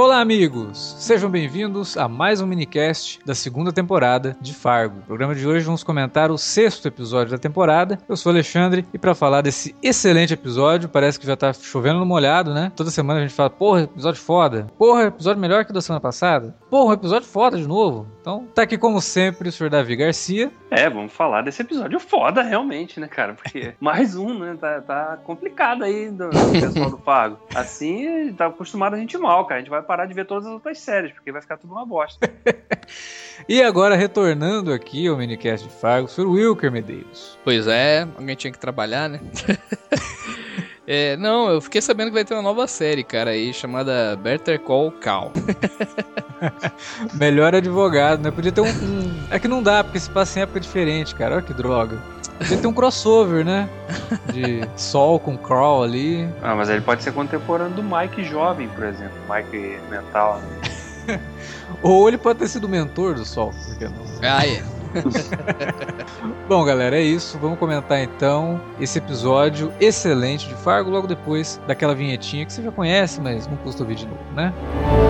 Olá, amigos! Sejam bem-vindos a mais um minicast da segunda temporada de Fargo. No programa de hoje vamos comentar o sexto episódio da temporada. Eu sou Alexandre e para falar desse excelente episódio, parece que já tá chovendo no molhado, né? Toda semana a gente fala, porra, episódio foda. Porra, episódio melhor que o da semana passada. Porra, episódio foda de novo. Então, tá aqui como sempre o senhor Davi Garcia. É, vamos falar desse episódio foda realmente, né, cara? Porque mais um, né? Tá, tá complicado aí do, do pessoal do Fargo. Assim, tá acostumado a gente mal, cara. A gente vai parar de ver todas as outras séries, porque vai ficar tudo uma bosta. e agora, retornando aqui ao minicast de Fargo, o senhor Wilker Medeiros. Pois é, alguém tinha que trabalhar, né? É, não, eu fiquei sabendo que vai ter uma nova série, cara, aí, chamada Better Call Cal. Melhor advogado, né? Podia ter um, um, É que não dá, porque se passa em época diferente, cara. Olha que droga. Podia ter um crossover, né? De Sol com Crawl ali. Ah, mas ele pode ser contemporâneo do Mike jovem, por exemplo. Mike mental. Né? Ou ele pode ter sido mentor do Sol, porque não. Ah, é. Bom, galera, é isso. Vamos comentar então esse episódio excelente de Fargo logo depois daquela vinhetinha que você já conhece, mas não custa ouvir de novo, né? Vou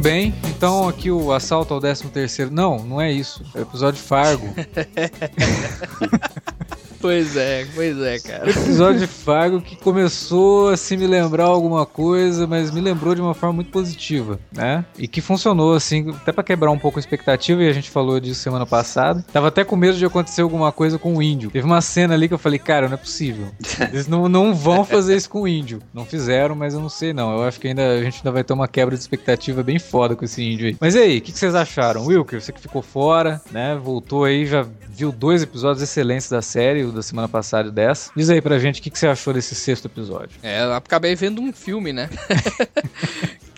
Muito bem, então aqui o assalto ao 13 terceiro. Não, não é isso. É o episódio Fargo. Pois é, pois é, cara. Episódio de Fargo que começou a se me lembrar alguma coisa, mas me lembrou de uma forma muito positiva, né? E que funcionou, assim, até para quebrar um pouco a expectativa, e a gente falou disso semana passada. Tava até com medo de acontecer alguma coisa com o índio. Teve uma cena ali que eu falei, cara, não é possível. Eles não, não vão fazer isso com o índio. Não fizeram, mas eu não sei não. Eu acho que ainda a gente ainda vai ter uma quebra de expectativa bem foda com esse índio aí. Mas e aí, o que, que vocês acharam? Wilker, você que ficou fora, né? Voltou aí, já viu dois episódios excelentes da série, o da semana passada dessa. Diz aí pra gente o que, que você achou desse sexto episódio. É, eu acabei vendo um filme, né?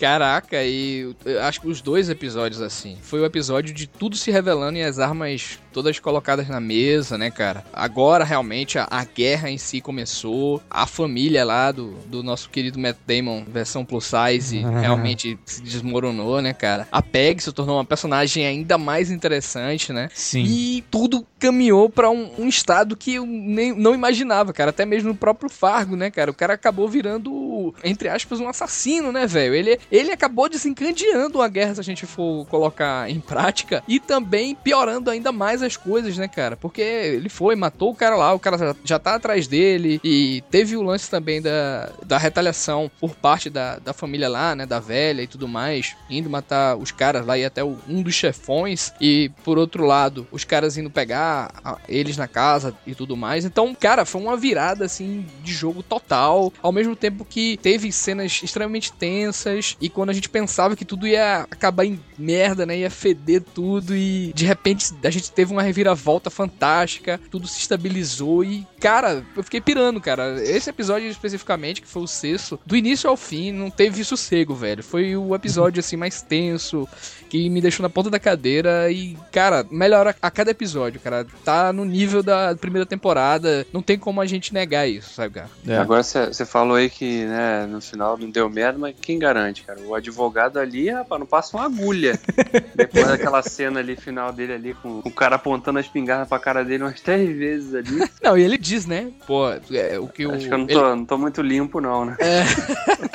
Caraca, e acho que os dois episódios assim. Foi o episódio de tudo se revelando e as armas todas colocadas na mesa, né, cara? Agora realmente a, a guerra em si começou. A família lá do, do nosso querido Matt Damon, versão plus size, realmente se desmoronou, né, cara? A Peg se tornou uma personagem ainda mais interessante, né? Sim. E tudo caminhou para um, um, estado que eu nem, não imaginava, cara. Até mesmo no próprio Fargo, né, cara? O cara acabou virando, entre aspas, um assassino, né, velho? Ele, ele acabou desencadeando a guerra, se a gente for colocar em prática, e também piorando ainda mais as coisas, né, cara? Porque ele foi, matou o cara lá, o cara já, já tá atrás dele, e teve o lance também da, da retaliação por parte da, da família lá, né, da velha e tudo mais, indo matar os caras lá e até o, um dos chefões, e por outro lado, os caras indo pegar a, eles na casa e tudo mais. Então, cara, foi uma virada, assim, de jogo total, ao mesmo tempo que teve cenas extremamente tensas, e quando a gente pensava que tudo ia acabar em merda, né? Ia feder tudo e de repente a gente teve uma reviravolta fantástica, tudo se estabilizou e, cara, eu fiquei pirando, cara. Esse episódio especificamente, que foi o sexto, do início ao fim, não teve sossego, velho. Foi o episódio assim mais tenso, que me deixou na ponta da cadeira e, cara, melhora a cada episódio, cara. Tá no nível da primeira temporada, não tem como a gente negar isso, sabe, cara? É. Agora você falou aí que, né, no final não deu merda, mas quem garante, cara? O advogado ali, rapaz, não passa uma agulha. Depois daquela cena ali, final dele ali, com o cara apontando a espingarda pra cara dele umas três vezes ali. Não, e ele diz, né? Pô, é, o que o. Acho que eu não tô, ele... não tô muito limpo, não, né? É.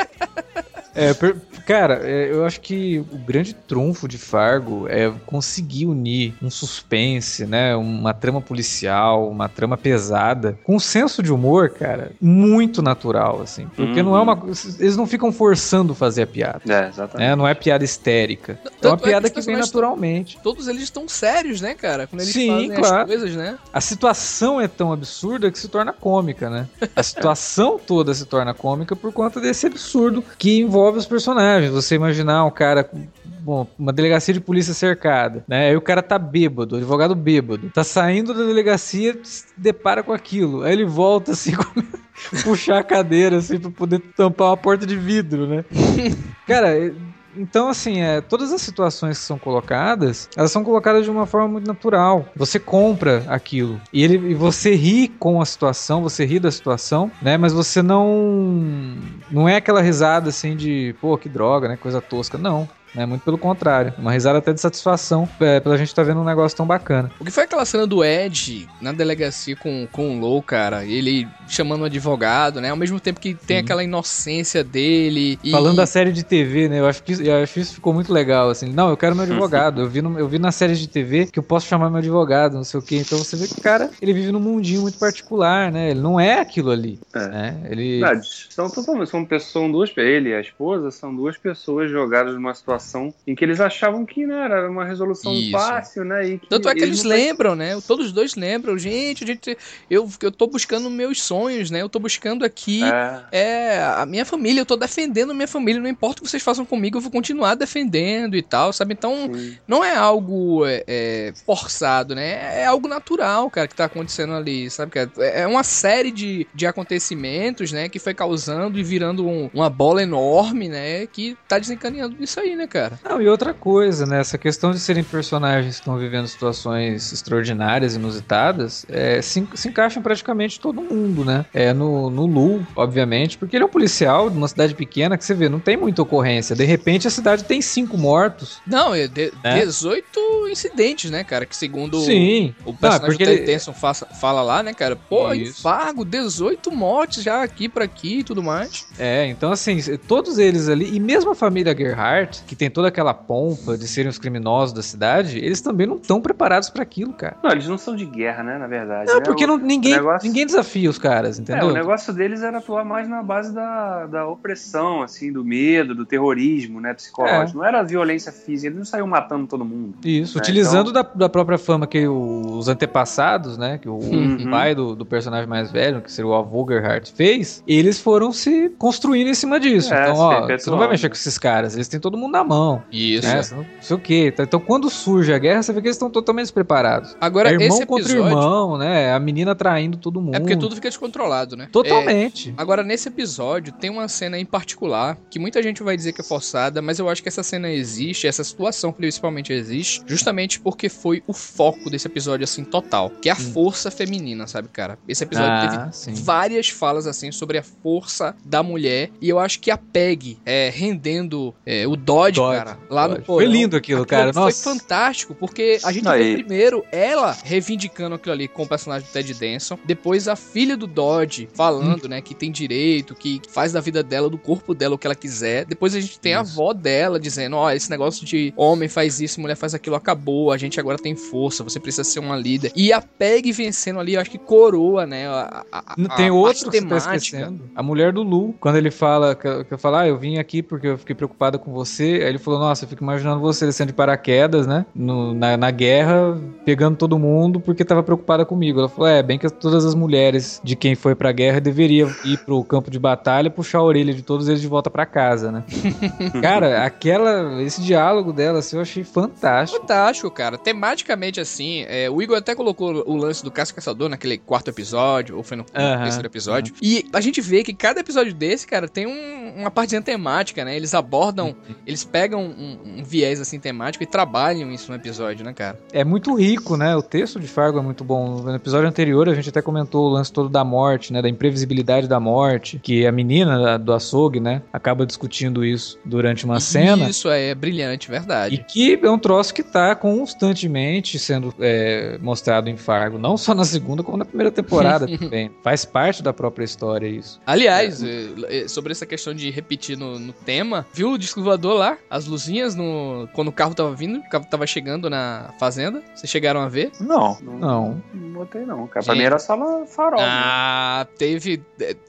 É, per- cara, é, eu acho que o grande trunfo de Fargo é conseguir unir um suspense, né? Uma trama policial, uma trama pesada, com um senso de humor, cara, muito natural, assim. Porque não é uma. Eles não ficam forçando fazer a piada. É, exatamente. Né? Não é piada histérica. É Tanto uma é que piada os que vem personagens naturalmente. Todos eles estão sérios, né, cara? Quando eles Sim, fazem claro. as coisas, né? A situação é tão absurda que se torna cômica, né? A situação toda se torna cômica por conta desse absurdo que envolve os personagens. Você imaginar um cara com bom, uma delegacia de polícia cercada, né? Aí o cara tá bêbado, o advogado bêbado, tá saindo da delegacia, se depara com aquilo. Aí ele volta assim, começa puxar a cadeira assim pra poder tampar uma porta de vidro, né? Cara, então, assim, é, todas as situações que são colocadas, elas são colocadas de uma forma muito natural. Você compra aquilo. E, ele, e você ri com a situação, você ri da situação, né? Mas você não. Não é aquela risada assim de, pô, que droga, né? Coisa tosca. Não. Né? Muito pelo contrário. Uma risada até de satisfação é, pela gente estar vendo um negócio tão bacana. O que foi aquela cena do Ed na delegacia com, com o Low, cara? Ele chamando o advogado, né? Ao mesmo tempo que tem Sim. aquela inocência dele. E... Falando da série de TV, né? Eu acho que isso, eu acho que isso ficou muito legal, assim. Não, eu quero meu advogado. Eu vi, no- eu vi na série de TV que eu posso chamar meu advogado, não sei o quê. Então você vê que o cara, ele vive num mundinho muito particular, né? Ele não é aquilo ali, É. né? Ele... Verdade. São totalmente, são, pessoas, são duas, ele e a esposa são duas pessoas jogadas numa situação em que eles achavam que né, era uma resolução Isso. fácil, né? E que Tanto é que eles não- lembram, né? Todos os dois lembram. Gente, gente, eu, eu tô buscando meus sonhos, né? Eu tô buscando aqui É, é a minha família, eu tô defendendo minha família, não importa o que vocês façam comigo, eu vou continuar defendendo e tal, sabe? Então, sim. não é algo é, é, forçado, né? É algo natural, cara, que tá acontecendo ali, sabe? cara? É é uma série de, de acontecimentos, né? Que foi causando e virando um- uma bola enorme, né? Que tá desencadeando nisso aí, né, cara? Não, e outra coisa, né? Essa questão de serem personagens que estão vivendo situações extraordinárias, inusitadas, é, se, se encaixa em praticamente todo mundo, né? É no, no Lu, obviamente, porque ele é um policial de uma cidade pequena que você vê, não tem muita ocorrência. De repente a cidade tem cinco mortos. Não, é de, É. 18 incidentes, né, cara? Que segundo Sim. o Não, é personagem porque do ele- faça- fala lá, né, cara? Pô. Fargo, 18 mortes já aqui pra aqui e tudo mais. É, então assim, todos eles ali, e mesmo a família Gerhardt, que tem toda aquela pompa de serem os criminosos da cidade, eles também não estão preparados pra aquilo, cara. Não, eles não são de guerra, né? Na verdade. Não, né? porque O- não, ninguém, negócio- ninguém desafia os caras, É, entendeu? o negócio deles era atuar mais na base da, da opressão, assim, do medo, do terrorismo, né, psicológico. Não era violência física, eles não saíam matando todo mundo. Isso, É, utilizando da, da própria fama que os antepassados, né? Que o Uhum. pai do, do personagem mais velho, que seria o avô Gerhardt, fez, eles foram se construindo em cima disso. É, então, ó, você não vai mexer com esses caras, eles têm todo mundo na mão. Isso. Né? Você não sei o quê. Então, quando surge a guerra, você vê que eles estão totalmente despreparados. Agora, é irmão esse contra episódio. irmão, né? A menina traindo todo mundo. É porque tudo fica descontrolado, né? É, Totalmente. Agora, nesse episódio, tem uma cena em particular que muita gente vai dizer que é forçada, mas eu acho que essa cena existe, essa situação principalmente existe, justamente porque foi o foco desse episódio, assim, total. Que é a Hum. força feminina, sabe, cara? Esse episódio Ah, teve sim. várias falas, assim, sobre a força da mulher. E eu acho que a Peg é, rendendo é, o Dodge, Dodge, cara, lá no Dodge. porão. Foi lindo aquilo, cara. Foi Nossa. fantástico, porque a gente Aí. vê primeiro ela reivindicando aquilo ali com o personagem do Ted Danson, depois a filha do Dodge falando, Hum. né, que tem direito, que faz da vida dela, do corpo dela o que ela quiser. Depois a gente tem a Isso. avó dela dizendo, ó, esse negócio de homem faz isso, mulher faz aquilo, acabou, a gente agora tem força, você precisa ser uma líder. E a Peg vencendo ali, eu acho que coroa, né, a, a, a- Não a tem outro que você tá esquecendo. A mulher do Lu, quando ele fala, que, que eu falo, ah, eu vim aqui porque eu fiquei preocupada com você. Ele falou, nossa, eu fico imaginando você descendo de paraquedas, né? no- na, na guerra, pegando todo mundo porque tava preocupada comigo. Ela falou, é, bem que todas as mulheres de quem foi pra guerra deveriam ir pro campo de batalha e puxar a orelha de todos eles de volta pra casa, né? Cara, aquela, esse diálogo dela, assim, eu achei fantástico. Fantástico, cara. Tematicamente, assim, é, o Igor até colocou o lance do Caça Caçador naquele quarto episódio, ou foi no Aham, terceiro episódio. E a gente vê que cada episódio desse, cara, tem um- uma partezinha temática, né? Eles abordam, eles pegam um, um viés assim temático e trabalham isso no episódio, né, cara? É muito rico, né? O texto de Fargo é muito bom. No episódio anterior a gente até comentou o lance todo da morte, né? Da imprevisibilidade da morte, que a menina do açougue, né? Acaba discutindo isso durante uma cena. Isso é brilhante, verdade. E que é um troço que tá constantemente sendo é, mostrado em Fargo, não só na segunda, como na primeira temporada também. Faz parte da própria história isso. Aliás, é. sobre essa questão de repetir no, no, tema, viu o disco voador lá? As luzinhas no quando o carro tava vindo, o carro tava chegando na fazenda. Vocês chegaram a ver? Não. Não. Não, não botei não. Cara. Pra mim era só farol. Né? Ah, né? teve,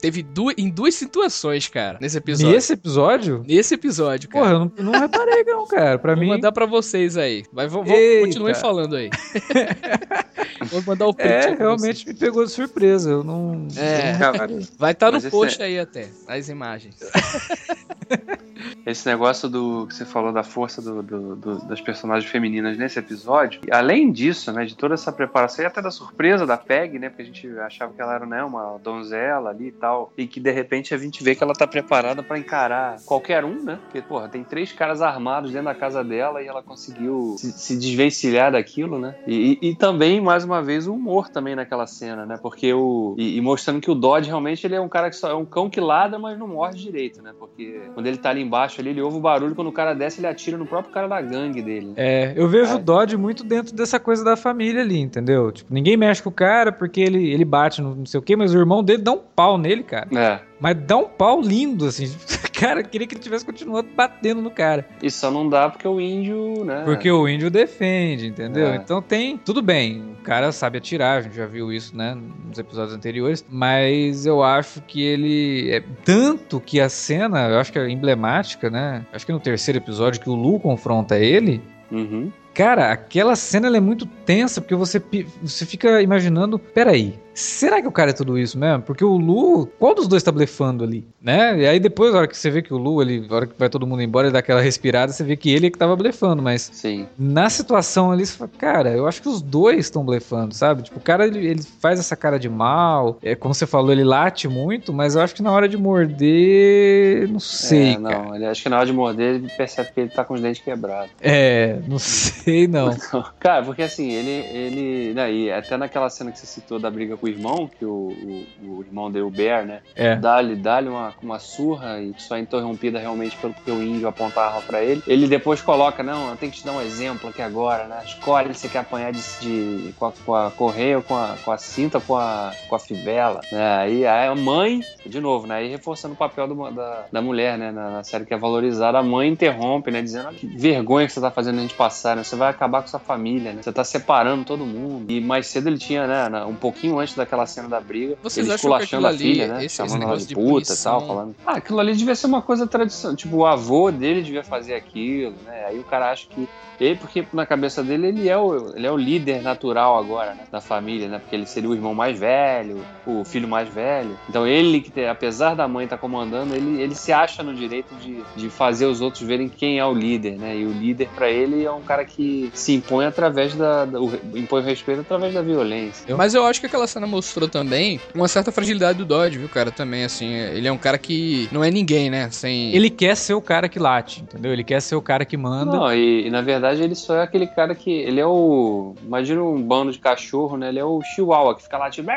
teve duas, em duas situações, cara, nesse episódio. Nesse episódio? Nesse episódio, cara. Porra, eu não, não reparei não, cara. Pra vou mim... mandar pra vocês aí. Mas vou, vou continuar falando aí. vou mandar o print. É, realmente me pegou de surpresa. Eu não... É, vai estar tá no post é... aí até, as imagens. Esse negócio do que você falou da força do, do, do, das personagens femininas nesse episódio, além disso, né, de toda essa preparação e até da surpresa da Peg, né, porque a gente achava que ela era né, uma donzela ali e tal, e que de repente a gente vê que ela tá preparada para encarar qualquer um, né, porque, porra, tem três caras armados dentro da casa dela e ela conseguiu se, se desvencilhar daquilo, né, e, e, e, também, mais uma vez, o humor também naquela cena, né, porque o. E, e, mostrando que o Dodge realmente ele é um cara que só é um cão que lada, mas não morde direito, né, porque quando ele tá ali embaixo ali, ele ouve o barulho, quando o cara desce, ele atira no próprio cara da gangue dele. É, eu vejo é. o Dodge muito dentro dessa coisa da família ali, entendeu? Tipo, ninguém mexe com o cara porque ele, ele bate no não sei o quê, mas o irmão dele dá um pau nele, cara. É. Mas dá um pau lindo, assim. Cara, queria que ele tivesse continuado batendo no cara. E só não dá porque o índio, né? Porque o índio defende, entendeu? É. Então tem. Tudo bem, o cara sabe atirar, a gente já viu isso, né? Nos episódios anteriores. Mas eu acho que ele. É tanto que a cena, eu acho que é emblemática, né? Acho que no terceiro episódio que o Lu confronta ele. Uhum. Cara, aquela cena é muito tensa, porque você, você fica imaginando, peraí, será que o cara é tudo isso mesmo? Porque o Lu, qual dos dois tá blefando ali, né? E aí depois, na hora que você vê que o Lu, ele, na hora que vai todo mundo embora, ele dá aquela respirada, você vê que ele é que tava blefando, mas Sim. na situação ali, você fala, cara, eu acho que os dois estão blefando, sabe? Tipo, o cara, ele, ele, faz essa cara de mal, é, como você falou, ele late muito, mas eu acho que na hora de morder, não sei, é, não, cara. Ele, acho que na hora de morder, ele percebe que ele tá com os dentes quebrados. É, não sei não. cara, porque assim, ele, ele, né, e até naquela cena que você citou da briga com irmão, que o, o, o irmão deu o Bear, né? É. Dá-lhe dá uma, uma surra e só é interrompida realmente pelo que o índio apontava para ele. Ele depois coloca, não, eu tenho que te dar um exemplo aqui agora, né? Escolhe se você quer apanhar de, de com, a, com a correia ou com a, com a cinta com a, com a fivela. Né? Aí a mãe, de novo, né? Aí reforçando o papel do, da, da mulher, né? Na, na, série que é valorizada, a mãe interrompe, né? Dizendo que vergonha que você tá fazendo a gente passar, né? Você vai acabar com sua família, né? Você tá separando todo mundo. E mais cedo ele tinha, né? Um pouquinho antes daquela cena da briga. Vocês ele esculachando a filha, né? Esse, chamando esse ela de, de puta e tal, falando. Ah, aquilo ali devia ser uma coisa tradicional. Tipo, o avô dele devia fazer aquilo, né? Aí o cara acha que ele, porque na cabeça dele ele é o, ele é o líder natural agora, né, da família, né? Porque ele seria o irmão mais velho, o filho mais velho. Então ele, que apesar da mãe estar tá comandando, ele, ele se acha no direito de, de fazer os outros verem quem é o líder, né? E o líder para ele é um cara que se impõe através da, da o, impõe respeito através da violência. Mas eu acho que aquela cena mostrou também uma certa fragilidade do Dodge, viu, cara? Também assim, ele é um cara que não é ninguém, né? Sem ele quer ser o cara que late, entendeu? Ele quer ser o cara que manda. Não, e, e na verdade ele só é aquele cara que. Ele é o. Imagina um bando de cachorro, né? Ele é o Chihuahua, que fica lá tipo.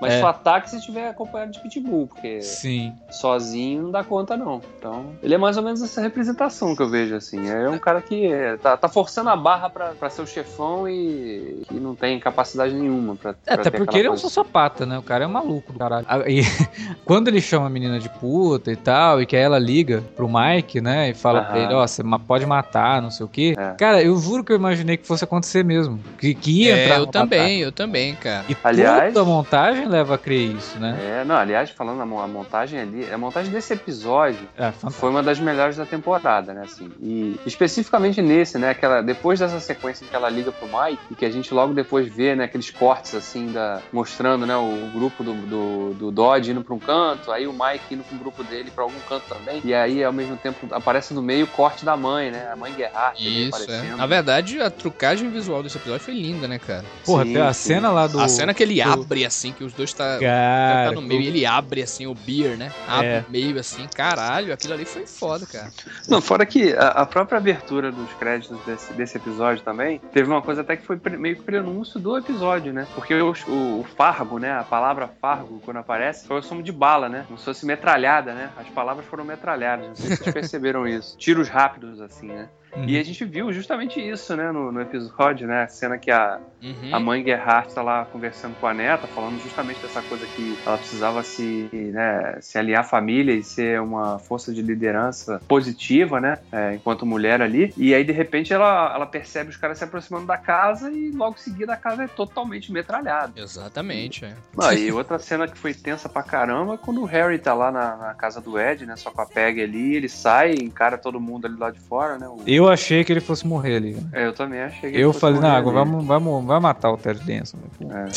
Mas é. só ataca se estiver acompanhado de pitbull, porque Sim. sozinho não dá conta, não. Então, ele é mais ou menos essa representação que eu vejo, assim. É um cara que é, tá, tá, forçando a barra pra, pra ser o chefão e, e não tem capacidade nenhuma pra. É, até porque ele é um sociopata, né? O cara é um maluco do caralho. E quando ele chama a menina de puta e tal, e que ela liga pro Mike, né? E fala Aham. pra ele, ó, oh, você pode matar, não sei o quê. É. Cara, eu juro que eu imaginei que fosse acontecer mesmo. Que, que ia é, entrar Eu também, eu também, cara. E aliás, toda a montagem leva a crer isso, né? É, não, aliás, falando a montagem ali, a montagem desse episódio é, foi uma das melhores da temporada, né? Assim, e especificamente nesse, né? Aquela, depois dessa sequência em que ela liga pro Mike, e que a gente logo depois vê, né? Aqueles cortes assim, da, mostrando, né? O grupo do, do, do Dodge indo pra um canto, aí o Mike indo pro grupo dele pra algum canto também. E aí, ao mesmo tempo, aparece no meio o corte da mãe, né? A mãe Gerhardt. Isso, é. Na verdade, a trucagem visual desse episódio foi linda, né, cara? Porra, sim, a sim. cena lá do. A cena que ele do... abre assim, que os dois tá, Cara, tá no meio e ele abre assim o beer, né? Abre É. o meio assim, caralho, aquilo ali foi foda, cara. Não, fora que a, a própria abertura dos créditos desse, desse episódio também, teve uma coisa até que foi pre- meio que prenúncio do episódio, né? Porque o, o, o fargo, né? A palavra fargo, quando aparece, foi o som de bala, né? Como se fosse metralhada, né? As palavras foram metralhadas. Não sei se vocês perceberam isso. Tiros rápidos, assim, né? Uhum. E a gente viu justamente isso, né? No, no episódio, né? A cena que a, Uhum. a mãe Gerhardt tá lá conversando com a neta, falando justamente dessa coisa que ela precisava se, né, se aliar à família e ser uma força de liderança positiva, né, é, enquanto mulher ali. E aí, de repente, ela, ela percebe os caras se aproximando da casa e logo em seguida a casa é totalmente metralhada. Exatamente, é. Ah, e outra cena que foi tensa pra caramba é quando o Harry tá lá na, na casa do Ed, né, só com a Peg ali, ele sai, encara todo mundo ali lá de fora, né. o- Eu achei que ele fosse morrer ali. É, eu também achei que ele Eu falei, agora ali. vamos, vamos, vai matar o Ted Denson. Pô. É.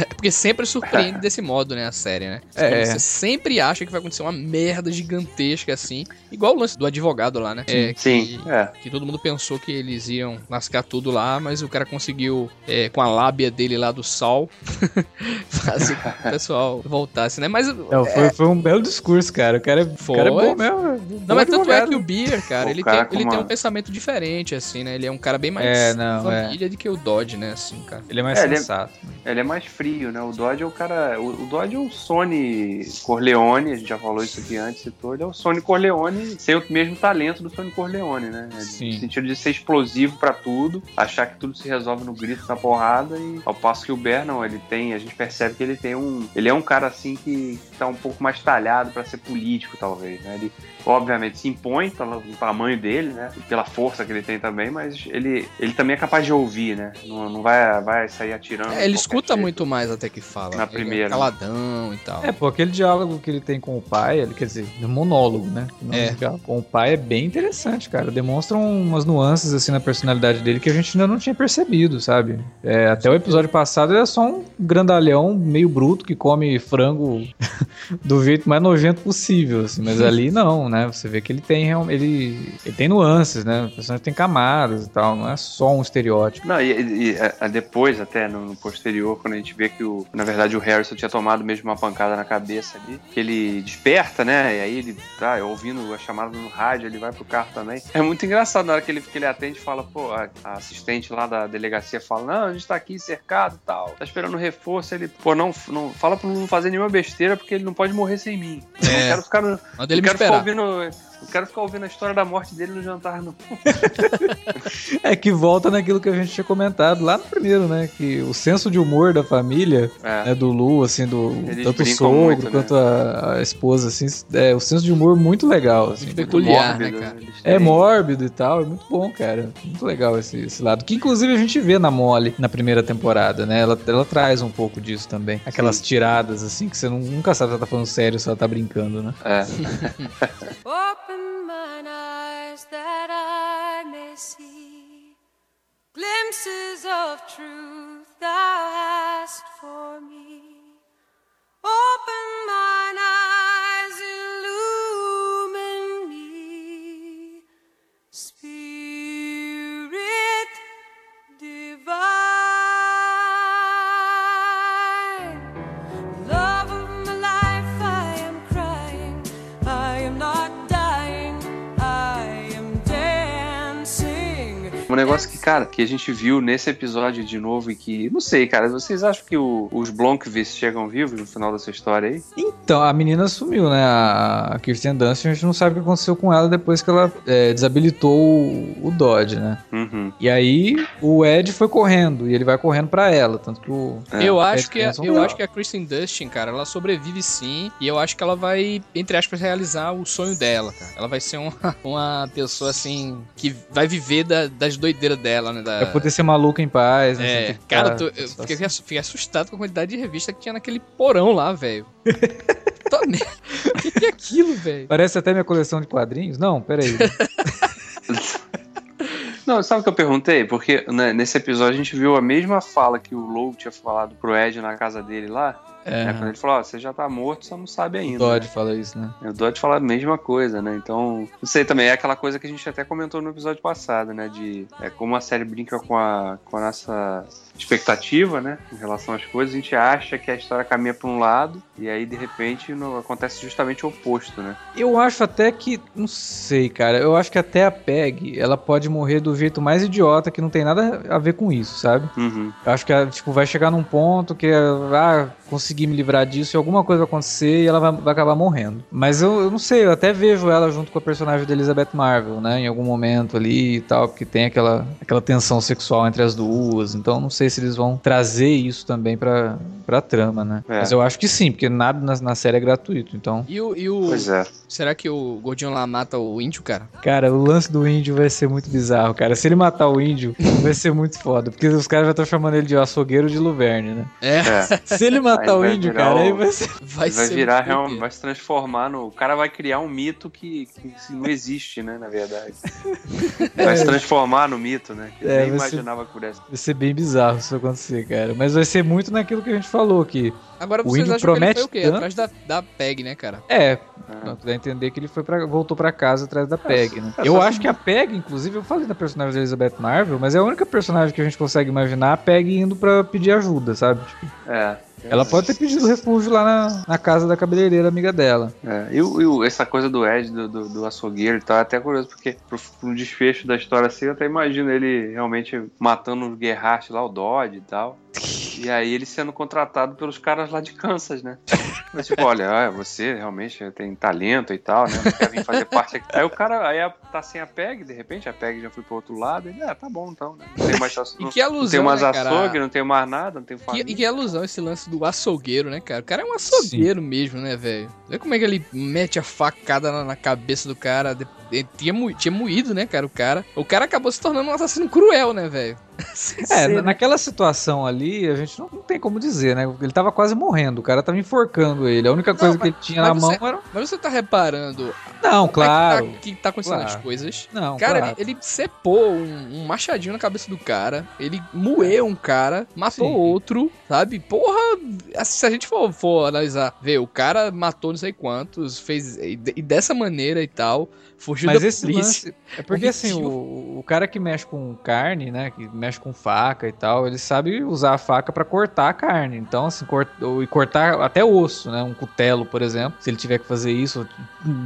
É porque sempre surpreende desse modo, né, a série, né? É. Você sempre acha que vai acontecer uma merda gigantesca assim, igual o lance do advogado lá, né? É, Sim, que- é. que todo mundo pensou que eles iam lascar tudo lá, mas o cara conseguiu, é, com a lábia dele lá do sol, fazer com que o pessoal voltasse, né? Mas. Não, foi, foi um belo discurso, cara. O cara, é- o Foi. cara é bom mesmo. Não, mas tanto é que o Beer, cara, O ele, cara tem, ele tem uma- um pensamento diferente, assim, né? Ele é um cara bem mais É, não, família do que o Dodge, né? Assim, cara. Ele é mais É, ele é- sensato. Ele é mais frio, né? O Dodge é o cara. O, o Dodge é o Sony Corleone, a gente já falou isso aqui antes, citou. Ele é o Sony Corleone sem o mesmo talento do Sony Corleone, né? Sim. No sentido de ser explosivo pra tudo, achar que tudo se resolve no grito, na porrada, e ao passo que o Bear, não, ele tem, a gente percebe que ele tem um. Ele é um cara assim que tá um pouco mais talhado pra ser político, talvez, né? Ele obviamente se impõe pelo tamanho dele, né? E pela força que ele tem também, mas ele, ele também é capaz de ouvir, né? Não, não vai, vai sair atirando. É, ele escuta jeito. muito mais até que fala. Na Ele é primeira. caladão e tal. É, pô, aquele diálogo que ele tem com o pai, ele, quer dizer, no monólogo, né? Não É. no diálogo Com o pai é bem interessante, cara. Demonstra umas nuances, assim, na personalidade dele que a gente ainda não tinha percebido, sabe? É, até o episódio passado ele é só um grandalhão meio bruto que come frango do jeito mais nojento possível, assim. Mas ali não, né? Você vê que ele tem ele, ele tem nuances, né? O personagem tem camadas e tal, não é só um estereótipo. Não, e, e- e, a- depois, até no, no posterior, quando a gente vê que, o, na verdade, o Harrison tinha tomado mesmo uma pancada na cabeça ali, que ele desperta, né? E aí ele tá ouvindo a chamada no rádio, ele vai pro carro também. É muito engraçado na hora que ele, que ele atende e fala, pô, a, a assistente lá da delegacia fala, não, a gente tá aqui cercado e tal, tá esperando reforço. Ele, pô, não, não fala pra não fazer nenhuma besteira porque ele não pode morrer sem mim. Eu não É. quero ficar no, Manda ele eu me quero ficar ouvindo. Eu quero ficar ouvindo a história da morte dele no jantar, não. É que volta naquilo que a gente tinha comentado lá no primeiro, né? Que o senso de humor da família É. né, do Lu, assim, do Eles tanto o sogro muito, né? quanto a, a esposa, assim, é o senso de humor muito legal, assim. Muito peculiar, Mórbido, né, cara? É mórbido e tal, é muito bom, cara. Muito legal esse, esse lado. Que inclusive a gente vê na Molly na primeira temporada, né? Ela, ela traz um pouco disso também. Aquelas Sim. tiradas, assim, que você não- nunca sabe se ela tá falando sério ou se ela tá brincando, né? É. Open mine eyes that I may see glimpses of truth negócio que, cara, que a gente viu nesse episódio de novo e que, não sei, cara, vocês acham que o- os Blomkvist chegam vivos no final dessa história aí? Então, a menina sumiu, né? A Kirsten Dunst, a gente não sabe o que aconteceu com ela depois que ela é, desabilitou o, o Dodge, né? Uhum. E aí o Ed foi correndo, e ele vai correndo pra ela, tanto que o... É. Eu Ed acho que a, eu acho que a Kristen Dustin, cara, ela sobrevive sim, e eu acho que ela vai, entre aspas, realizar o sonho dela, cara. Ela vai ser uma, uma pessoa assim que vai viver da- das doideiras dela, né? Da, Vai poder ser maluca em paz, né? é, cara, ficar- tu- eu fiquei, fiquei assustado com a quantidade de revista que tinha naquele porão lá, velho. Tô. O que, que é aquilo, velho? Parece até minha coleção de quadrinhos. Não, peraí. Não, sabe o que eu perguntei? Porque né, nesse episódio a gente viu a mesma fala que o Low tinha falado pro Ed na casa dele lá. É, Né? Quando ele falou, ó, você já tá morto, você não sabe o ainda. Todd né? fala isso, né? O Dodge fala a mesma coisa, né? Então, não sei também, é aquela coisa que a gente até comentou no episódio passado, né? De é, como a série brinca com a, com a nossa expectativa, né? Em relação às coisas, a gente acha que a história caminha pra um lado e aí, de repente, no- acontece justamente o oposto, né? Eu acho até que. Não sei, cara. Eu acho que até a Peg, ela pode morrer do jeito mais idiota que não tem nada a ver com isso, sabe? Uhum. Eu acho que ela, tipo, vai chegar num ponto que ah, consegui me livrar disso e alguma coisa vai acontecer e ela vai, vai acabar morrendo. Mas eu, eu não sei, eu até vejo ela junto com a personagem da Elizabeth Marvel, né? Em algum momento ali e tal, porque tem aquela, aquela tensão sexual entre as duas. Então não sei se eles vão trazer isso também pra, pra trama, né? É. Mas eu acho que sim, porque nada na, na série é gratuito. Então, E o. E o Pois é. Será que o Gordinho lá mata o índio, cara? cara, o lance do índio vai ser muito bizarro, cara. Se ele matar o índio, vai ser muito foda. Porque os caras já estão chamando ele de açougueiro de Luverne, né? É, É. Se ele matar Aí o vai índio, virar cara, o- aí vai ser. vai, Vai ser virar doideira. vai se transformar no. O cara vai criar um mito que, que não existe, né? Na verdade. Vai se transformar no mito, né? Que É, nem imaginava que pudesse. Vai ser bem bizarro isso acontecer, cara. Mas vai ser muito naquilo que a gente falou, que Agora O vocês índio acham que ele foi promete o quê? Atrás da, da PEG, né, cara? é, É. tu dá a entender que ele foi pra, voltou pra casa atrás da Peg, né? é Eu acho que a Peg, inclusive, eu falei da personagem da Elizabeth Marvel, mas é a única personagem que a gente consegue imaginar a Peg indo pra pedir ajuda, sabe? Tipo, É. ela pode ter pedido refúgio lá na, na casa da cabeleireira amiga dela. É, e, e essa coisa do Ed, do, do, do açougueiro e tal, é até curioso, porque pro, pro desfecho da história assim, eu até imagino ele realmente matando o Gerhardt lá, o Dodge e tal. E aí ele sendo contratado pelos caras lá de Kansas, né? Mas tipo, olha, ah, você realmente tem talento e tal, né? Não quer vir fazer parte aqui. Aí o cara aí tá sem a PEG, de repente, a PEG já foi pro outro lado. Ele, ah, tá bom então, né? Não tem mais E que não tem alusão, mais né, açougue, não tem mais nada, não tem família. e que alusão esse lance do açougueiro, né, cara? O cara é um açougueiro mesmo, né, velho? Vê como é que ele mete a facada na, na cabeça do cara. de- de- tinha, mo- tinha moído, né, cara? O cara. O cara acabou se tornando um assassino cruel, né, velho? É, na- naquela situação ali, a gente não, não tem como dizer, né? Ele tava quase morrendo, o cara tava enforcando ele. A única coisa mas- que ele tinha na mas mão você- era. Mas você tá reparando Não, como é claro. que, tá, que tá acontecendo claro. as coisas? Não, Cara, claro. ele, ele cepou um, um machadinho na cabeça do cara, ele moeu um cara, matou Sim. outro, sabe? Porra, assim, se a gente for, for analisar, vê, o cara matou não sei quantos, fez. E, e dessa maneira e tal, fugiu Mas da esse polícia. lance. É porque assim, o, o cara que mexe com carne, né? Que mexe com faca e tal, ele sabe usar a faca pra cortar a carne. Então, assim, cort, e cortar até osso, né? Um cutelo, por exemplo. Se ele tiver que fazer isso,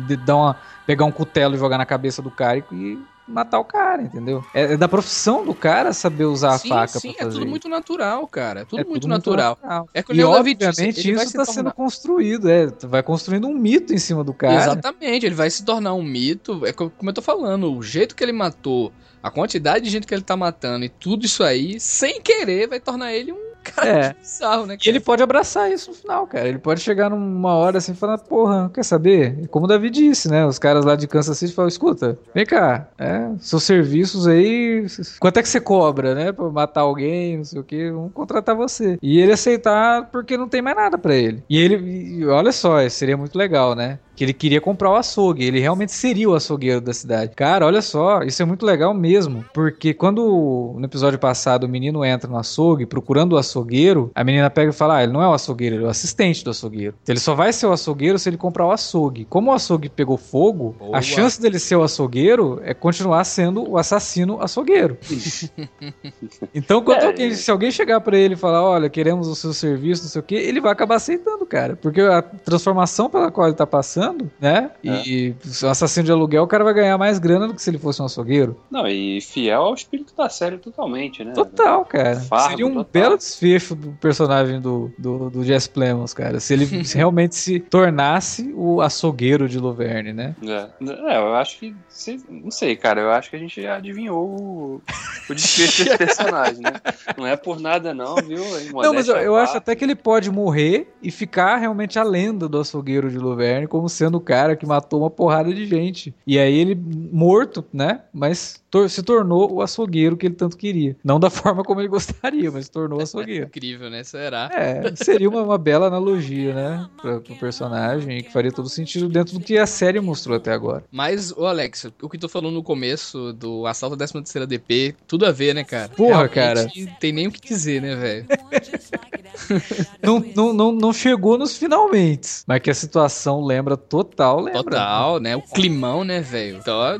de- dar uma, pegar um cutelo e jogar na cabeça do cara e matar o cara, entendeu? É, é da profissão do cara saber usar sim, a faca sim, é tudo muito natural, cara. É tudo É muito tudo natural. natural. É que o E disse, obviamente isso se tá sendo construído, é, vai construindo um mito em cima do cara. Exatamente, ele vai se tornar um mito. É co- como eu tô falando, o jeito que ele matou, a quantidade de gente que ele tá matando e tudo isso aí, sem querer, vai tornar ele um cara É. bizarro, né? E ele pode abraçar isso no final, cara. Ele pode chegar numa hora assim e falar, porra, quer saber? Como o Davi disse, né? Os caras lá de Kansas City falam, escuta, vem cá, é, seus serviços aí, quanto é que você cobra, né? Pra matar alguém, não sei o que, vamos contratar você. E ele aceitar porque não tem mais nada pra ele. E ele, olha só, seria muito legal, né? Que ele queria comprar o açougue, ele realmente seria o açougueiro da cidade. Cara, olha só, isso é muito legal mesmo, porque quando no episódio passado o menino entra no açougue procurando o açougueiro, a menina pega e fala: Ah, ele não é o açougueiro, ele é o assistente do açougueiro. Ele só vai ser o açougueiro se ele comprar o açougue. Como o açougue pegou fogo, Boa. a chance dele ser o açougueiro é continuar sendo o assassino açougueiro. então, quando É, alguém, se alguém chegar pra ele e falar: Olha, queremos o seu serviço, não sei o que, ele vai acabar aceitando, cara. Porque a transformação pela qual ele tá passando, né? E o assassino de aluguel, o cara vai ganhar mais grana do que se ele fosse um açougueiro. Não, e fiel ao espírito da série totalmente, né? Total, cara. Fardo Seria um total. belo desfecho do personagem do, do, do Jess Plemons, cara. Se ele realmente se tornasse o açougueiro de Luverne, né? É, É, eu acho que. Não sei, cara. Eu acho que a gente já adivinhou o, o desfecho desse personagem, né? Não é por nada, não, viu? Não, mas eu, eu acho até que ele pode morrer e ficar realmente a lenda do açougueiro de Luverne como sendo o cara que matou uma porrada de gente. E aí ele, morto, né? Mas tor- se tornou o açougueiro que ele tanto queria. Não da forma como ele gostaria, mas se tornou o açougueiro. Incrível, né? Será? É, seria uma, uma bela analogia, né? Pra, pro personagem e que faria todo sentido dentro do que a série mostrou até agora. Mas, ô Alex, o que tu falou no começo do assalto à 13 DP, tudo a ver, né, cara? Porra, Realmente, Tem nem o que dizer, né, velho? não, não, não, não chegou nos finalmente. Mas que a situação lembra total, lembra. Total, né? O climão, né, velho? Tá,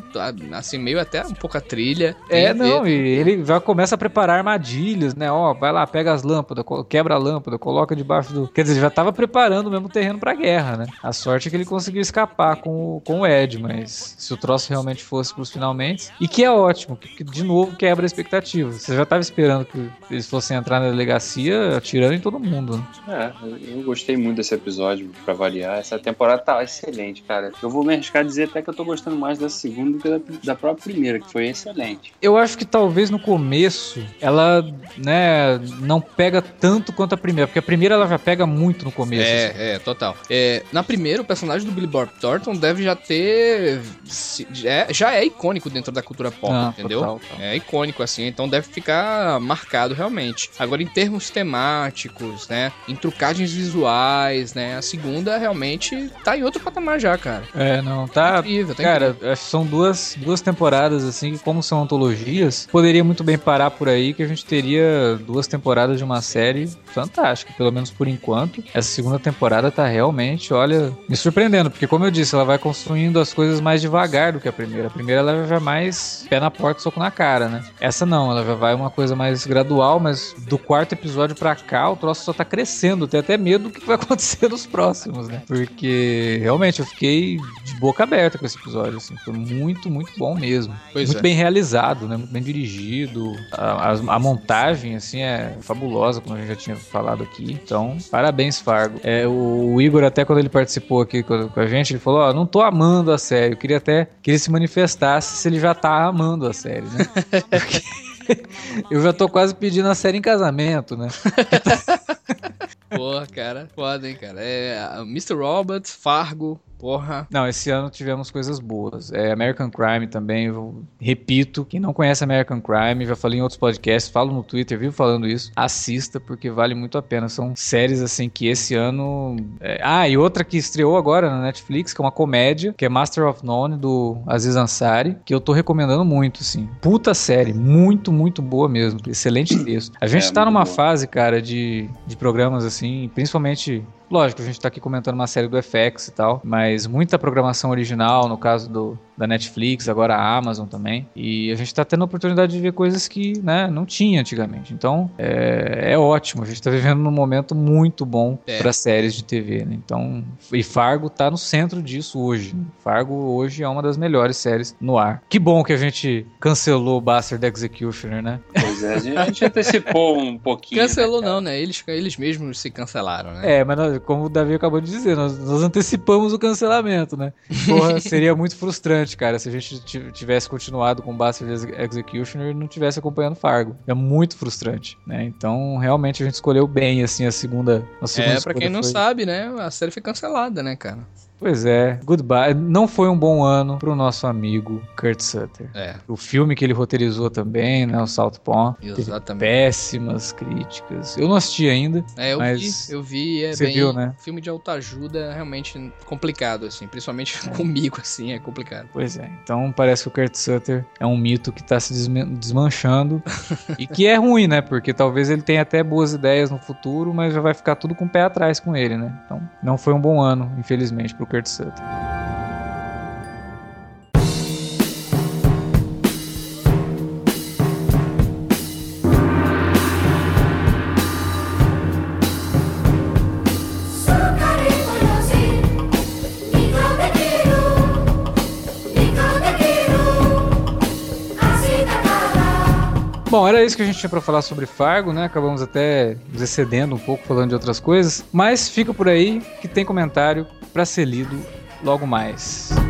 assim, meio até um pouco a trilha. É, não, e ele já começa a preparar armadilhas, né? Ó, vai lá, pega as lâmpadas, quebra a lâmpada, coloca debaixo do. Quer dizer, já tava preparando mesmo o terreno pra guerra, né? A sorte é que ele conseguiu escapar com o, com o Ed, mas se o troço realmente fosse pros finalmente. E que é ótimo, que, que de novo quebra a expectativa. Você já tava esperando que eles fossem entrar na delegacia atirando em todo mundo? É, eu- gostei muito desse episódio, pra variar. Essa temporada tá excelente, cara. Eu vou me arriscar a dizer até que eu tô gostando mais da segunda do que da, da própria primeira, que foi excelente. Eu acho que talvez no começo ela, né, não pega tanto quanto a primeira, porque a primeira ela já pega muito no começo. assim. É, é, total. É, na primeira, o personagem do Billy Bob Thornton deve já ter. se- é- já é icônico dentro da cultura pop, Ah, entendeu? total, total. É icônico, assim, então deve ficar marcado realmente. Agora, em termos temáticos, né? Em trucagens visuais, né? A segunda realmente tá em outro patamar já, cara. É, não, tá. incrível, tá Cara, incrível. são duas, duas temporadas, assim, que como são antologias, poderia muito bem parar por aí que a gente teria duas temporadas de uma série fantástica, pelo menos por enquanto. Essa segunda temporada tá realmente, olha, me surpreendendo, porque como eu disse, ela vai construindo as coisas mais devagar do que a primeira. A primeira ela já mais pé na porta, soco na cara, né? Essa não, ela já vai uma coisa mais gradual, mas do quarto episódio pra cá, o troço só tá crescendo. Tem até medo do que vai acontecer nos próximos, né? Porque realmente eu fiquei de boca aberta com esse episódio, assim. Foi muito, muito bom mesmo. Pois muito é. bem realizado, né? Muito bem dirigido. A, a- a montagem, assim, é fabulosa, como a gente já tinha falado aqui. Então, parabéns, Fargo. É, o, o Igor, até quando ele participou aqui com, com a gente, ele falou: Ó, não tô amando a série. Eu queria até que ele se manifestasse se ele já tá amando a série, né? Porque eu já tô quase pedindo a série em casamento, né? Porra, cara, foda, hein, cara. É Mr. Robots, Fargo, porra. Não, esse ano tivemos coisas boas. É, American Crime também, eu repito. Quem não conhece American Crime, já falei em outros podcasts, falo no Twitter, vivo falando isso. Assista, porque vale muito a pena. São séries, assim, que esse ano. é- Ah, e outra que estreou agora na Netflix, que é uma comédia, que é Master of None, do Aziz Ansari, que eu tô recomendando muito, assim. Puta série, muito, muito boa mesmo. Excelente texto. A gente É, tá numa boa. fase, cara, de, de programas, assim, principalmente Lógico, a gente tá aqui comentando uma série do FX e tal, mas muita programação original, no caso do, da Netflix, agora a Amazon também. E a gente tá tendo a oportunidade de ver coisas que, né, não tinha antigamente. Então, é, é ótimo. A gente tá vivendo num momento muito bom É. para séries de TV, né? Então, e Fargo tá no centro disso hoje. Fargo hoje é uma das melhores séries no ar. Que bom que a gente cancelou o Bastard Executioner, né? Pois é, a gente, antecipou um pouquinho. Cancelou né, não, né? Eles, eles mesmos se cancelaram, né? É, mas nós- como o Davi acabou de dizer, nós, nós antecipamos o cancelamento, né? Porra, seria muito frustrante, cara, se a gente ti- tivesse continuado com Bastard Ex- Executioner e não tivesse acompanhando Fargo. É muito frustrante, né? Então, realmente a gente escolheu bem, assim, a segunda. A segunda É, pra quem não foi- sabe, né? A série foi cancelada, né, cara? Pois é, goodbye. Não foi um bom ano pro nosso amigo Kurt Sutter. É, O filme que ele roteirizou também, né? O Southpaw. Teve exatamente. péssimas críticas. Eu não assisti ainda. É, eu Mas vi, eu vi, é você bem. viu, né? Filme de autoajuda é realmente complicado, assim. Principalmente comigo, assim, é complicado. Pois é, então parece que o Kurt Sutter é um mito que tá se desmanchando e que é ruim, né? Porque talvez ele tenha até boas ideias no futuro, mas já vai ficar tudo com o pé atrás com ele, né? Então não foi um bom ano, infelizmente, pro Kurt. Bom, era isso que a gente tinha pra falar sobre Fargo, né? Acabamos até nos excedendo um pouco falando de outras coisas, mas fica por aí que tem comentário pra ser lido logo mais.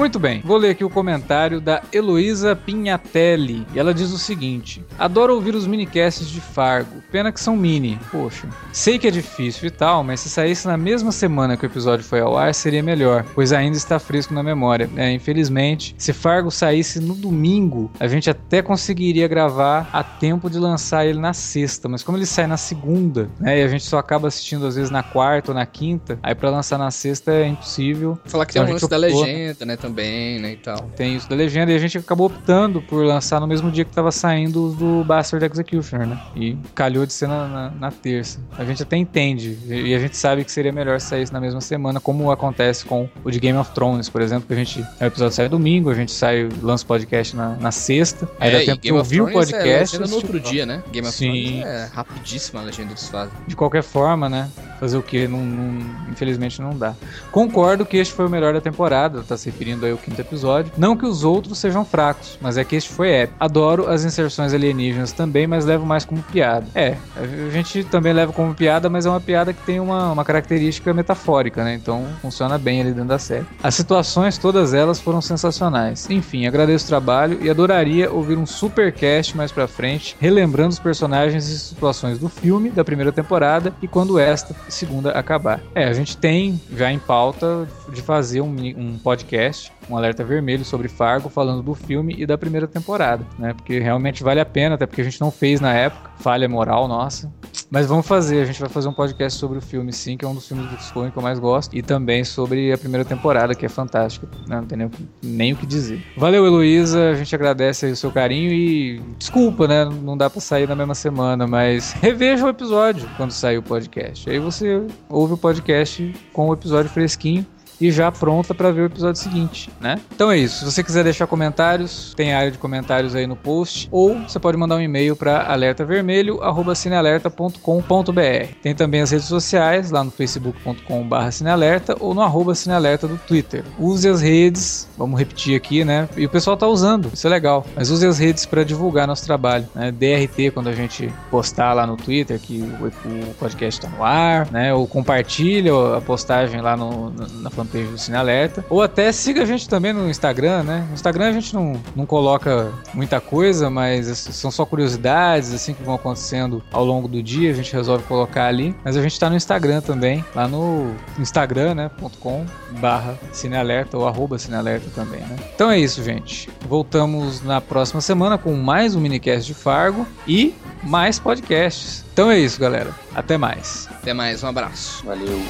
Muito bem, vou ler aqui o comentário da Heloísa Pinhatelli. E ela diz o seguinte: Adoro ouvir os minicasts de Fargo. Pena que são mini. Poxa. Sei que é difícil e tal, mas se saísse na mesma semana que o episódio foi ao ar, seria melhor, pois ainda está fresco na memória. É, infelizmente, se Fargo saísse no domingo, a gente até conseguiria gravar a tempo de lançar ele na sexta, mas como ele sai na segunda, né, e a gente só acaba assistindo às vezes na quarta ou na quinta, aí pra lançar na sexta é impossível. Falar que tem Então um a gente lance da legenda, né, também. Também, né, e tal. Tem isso da legenda e a gente acabou optando por lançar no mesmo dia que tava saindo os do Bastard Executioner, né? E calhou de ser na, na- na terça. A gente até entende e a gente sabe que seria melhor sair isso na mesma semana, como acontece com o de Game of Thrones, por exemplo, que a gente. O episódio sai domingo, a gente sai, lança o podcast na, na sexta. Aí dá É, e tempo de ouvir o Thrones podcast. É no outro dia, né? Game of Sim. Thrones é rapidíssima a legenda que eles fazem. De qualquer forma, né? Fazer o que? Não, não- infelizmente não dá. Concordo que este foi o melhor da temporada, tá se referindo aí ao quinto episódio. Não que os outros sejam fracos, mas é que este foi épico. Adoro as inserções alienígenas também, mas levo mais como piada. É, a gente também leva como piada, mas é uma piada que tem uma, uma característica metafórica, né? Então funciona bem ali dentro da série. As situações, todas elas foram sensacionais. Enfim, agradeço o trabalho e adoraria ouvir um supercast mais pra frente, relembrando os personagens e situações do filme da primeira temporada e quando esta segunda acabar. É, a gente tem já em pauta de fazer um, um podcast, um alerta vermelho sobre Fargo, falando do filme e da primeira temporada, né? Porque realmente vale a pena, até porque a gente não fez na época, falha moral nossa. Mas vamos fazer, a gente vai fazer um podcast sobre o filme sim, que é um dos filmes do Coen que eu mais gosto, e também sobre a primeira temporada, que é fantástica, né? não tem nem, o que- nem o que dizer. Valeu, Heloísa, a gente agradece o seu carinho e desculpa, né? Não dá pra sair na mesma semana, mas reveja o episódio quando sair o podcast. Aí você ouve o podcast com o episódio fresquinho e já pronta para ver o episódio seguinte, né? Então é isso. Se você quiser deixar comentários, tem área de comentários aí no post, ou você pode mandar um e-mail para alertavermelho@cinealerta.com.br. Tem também as redes sociais lá no facebook.com/cinealerta ou no arroba cinealerta do Twitter. Use as redes, vamos repetir aqui, né? E o pessoal tá usando, isso é legal. Mas use as redes para divulgar nosso trabalho, né? DRT quando a gente postar lá no Twitter que o, podcast tá no ar, né? Ou compartilha a postagem lá no, na, na fanpage do Cine Alerta. Ou até siga a gente também no Instagram, né? No Instagram a gente não, não coloca muita coisa, mas são só curiosidades assim que vão acontecendo ao longo do dia. A gente resolve colocar ali. Mas a gente tá no Instagram também, lá no Instagram, né? .com barra Cinealerta ou arroba Cinealerta também, né? Então é isso, gente. Voltamos na próxima semana com mais um minicast de Fargo e mais podcasts. Então é isso, galera. Até mais. Até mais, um abraço. Valeu.